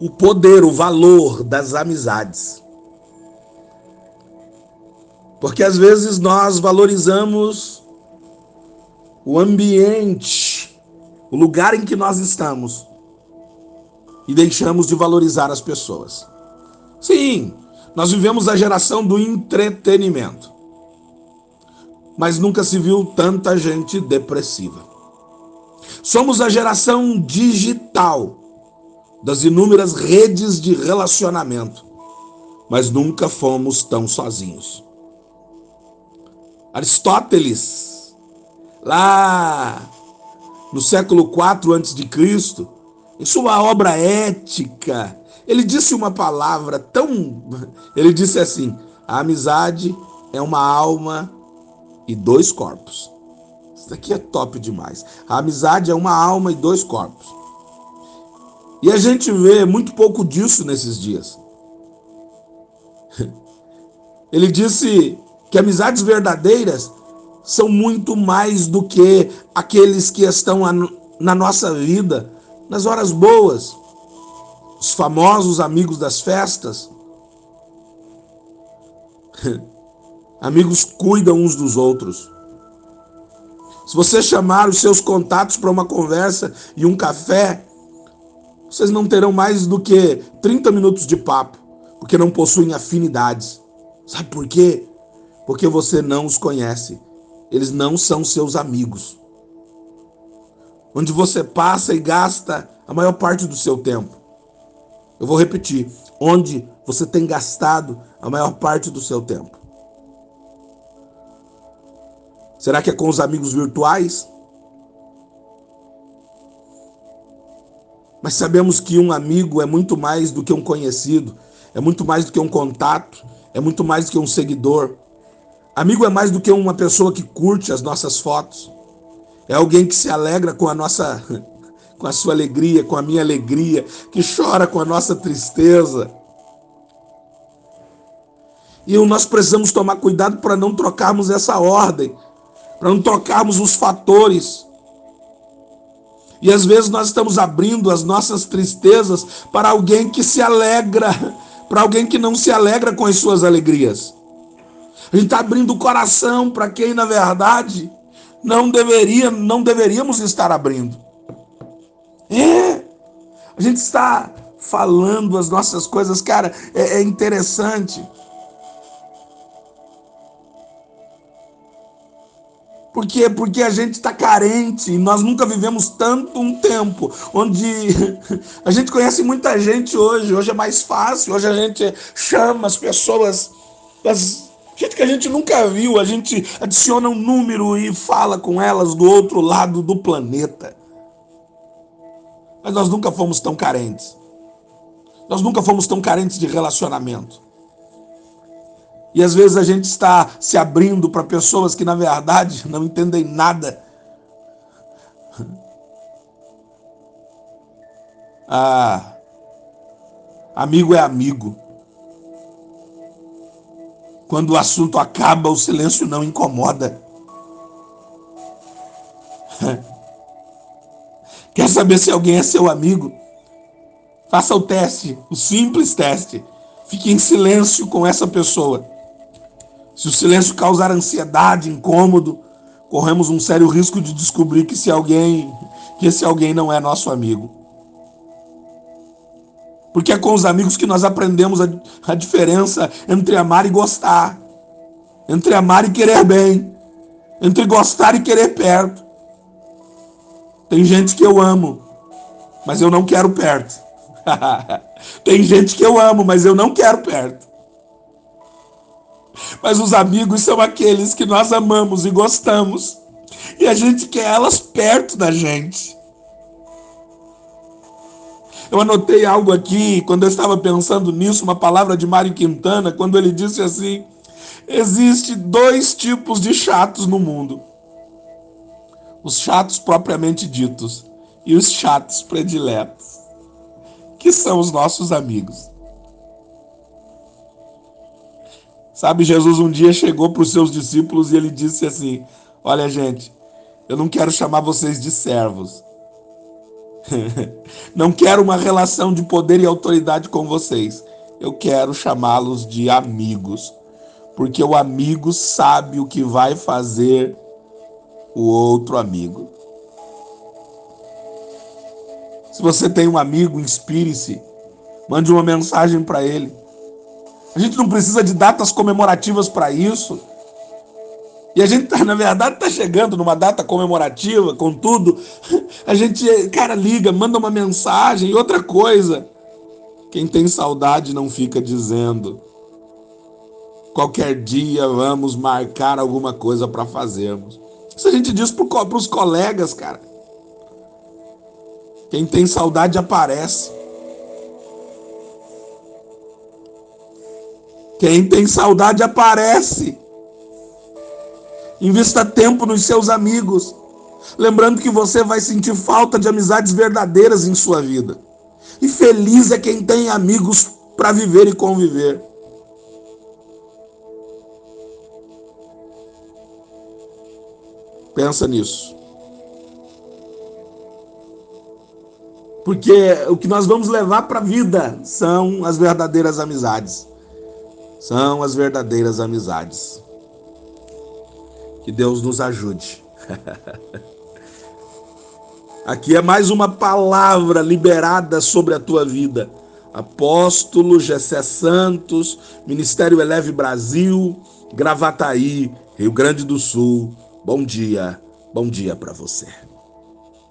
o poder, o valor das amizades. Porque às vezes nós valorizamos o ambiente, o lugar em que nós estamos e deixamos de valorizar as pessoas. Sim, nós vivemos a geração do entretenimento, mas nunca se viu tanta gente depressiva. Somos a geração digital das inúmeras redes de relacionamento, mas nunca fomos tão sozinhos. Aristóteles, lá no século IV a.C., em sua obra Ética, ele disse uma palavra tão. Ele disse assim: a amizade é uma alma e dois corpos. Isso daqui é top demais. A amizade é uma alma e dois corpos. E a gente vê muito pouco disso nesses dias. Ele disse que amizades verdadeiras são muito mais do que aqueles que estão na nossa vida nas horas boas, os famosos amigos das festas. amigos cuidam uns dos outros. Se você chamar os seus contatos para uma conversa e um café, vocês não terão mais do que 30 minutos de papo, porque não possuem afinidades. Sabe por quê? Porque você não os conhece. Eles não são seus amigos. Onde você passa e gasta a maior parte do seu tempo. Eu vou repetir. Onde você tem gastado a maior parte do seu tempo. Será que é com os amigos virtuais? Mas sabemos que um amigo é muito mais do que um conhecido, é muito mais do que um contato, é muito mais do que um seguidor. Amigo é mais do que uma pessoa que curte as nossas fotos. É alguém que se alegra com a nossa com a sua alegria, com a minha alegria, que chora com a nossa tristeza. E nós precisamos tomar cuidado para não trocarmos essa ordem para não trocarmos os fatores. E às vezes nós estamos abrindo as nossas tristezas para alguém que se alegra, para alguém que não se alegra com as suas alegrias. A gente está abrindo o coração para quem, na verdade, não deveria, não deveríamos estar abrindo. É, a gente está falando as nossas coisas, cara, é, é interessante. Por quê? Porque a gente está carente. Nós nunca vivemos tanto um tempo onde a gente conhece muita gente hoje. Hoje é mais fácil. Hoje a gente chama as pessoas, as gente que a gente nunca viu. A gente adiciona um número e fala com elas do outro lado do planeta. Mas nós nunca fomos tão carentes. Nós nunca fomos tão carentes de relacionamento. E às vezes a gente está se abrindo para pessoas que na verdade não entendem nada. Ah, amigo é amigo. Quando o assunto acaba, o silêncio não incomoda. Quer saber se alguém é seu amigo? Faça o teste, o simples teste. Fique em silêncio com essa pessoa. Se o silêncio causar ansiedade, incômodo, corremos um sério risco de descobrir que se alguém, que esse alguém não é nosso amigo. Porque é com os amigos que nós aprendemos a, a diferença entre amar e gostar, entre amar e querer bem, entre gostar e querer perto. Tem gente que eu amo, mas eu não quero perto. Tem gente que eu amo, mas eu não quero perto. Mas os amigos são aqueles que nós amamos e gostamos. E a gente quer elas perto da gente. Eu anotei algo aqui, quando eu estava pensando nisso, uma palavra de Mário Quintana, quando ele disse assim: existe dois tipos de chatos no mundo. Os chatos propriamente ditos e os chatos prediletos, que são os nossos amigos. Sabe, Jesus um dia chegou para os seus discípulos e ele disse assim: Olha, gente, eu não quero chamar vocês de servos. Não quero uma relação de poder e autoridade com vocês. Eu quero chamá-los de amigos, porque o amigo sabe o que vai fazer o outro amigo. Se você tem um amigo, inspire-se. Mande uma mensagem para ele. A gente não precisa de datas comemorativas para isso. E a gente, tá, na verdade, está chegando numa data comemorativa, contudo, a gente, cara, liga, manda uma mensagem. E outra coisa, quem tem saudade não fica dizendo. Qualquer dia vamos marcar alguma coisa para fazermos. Isso a gente diz para os colegas, cara. Quem tem saudade aparece. Quem tem saudade aparece. Invista tempo nos seus amigos. Lembrando que você vai sentir falta de amizades verdadeiras em sua vida. E feliz é quem tem amigos para viver e conviver. Pensa nisso. Porque o que nós vamos levar para a vida são as verdadeiras amizades. São as verdadeiras amizades. Que Deus nos ajude. Aqui é mais uma palavra liberada sobre a tua vida. Apóstolo Gessé Santos, Ministério Eleve Brasil, Gravataí, Rio Grande do Sul. Bom dia, bom dia para você.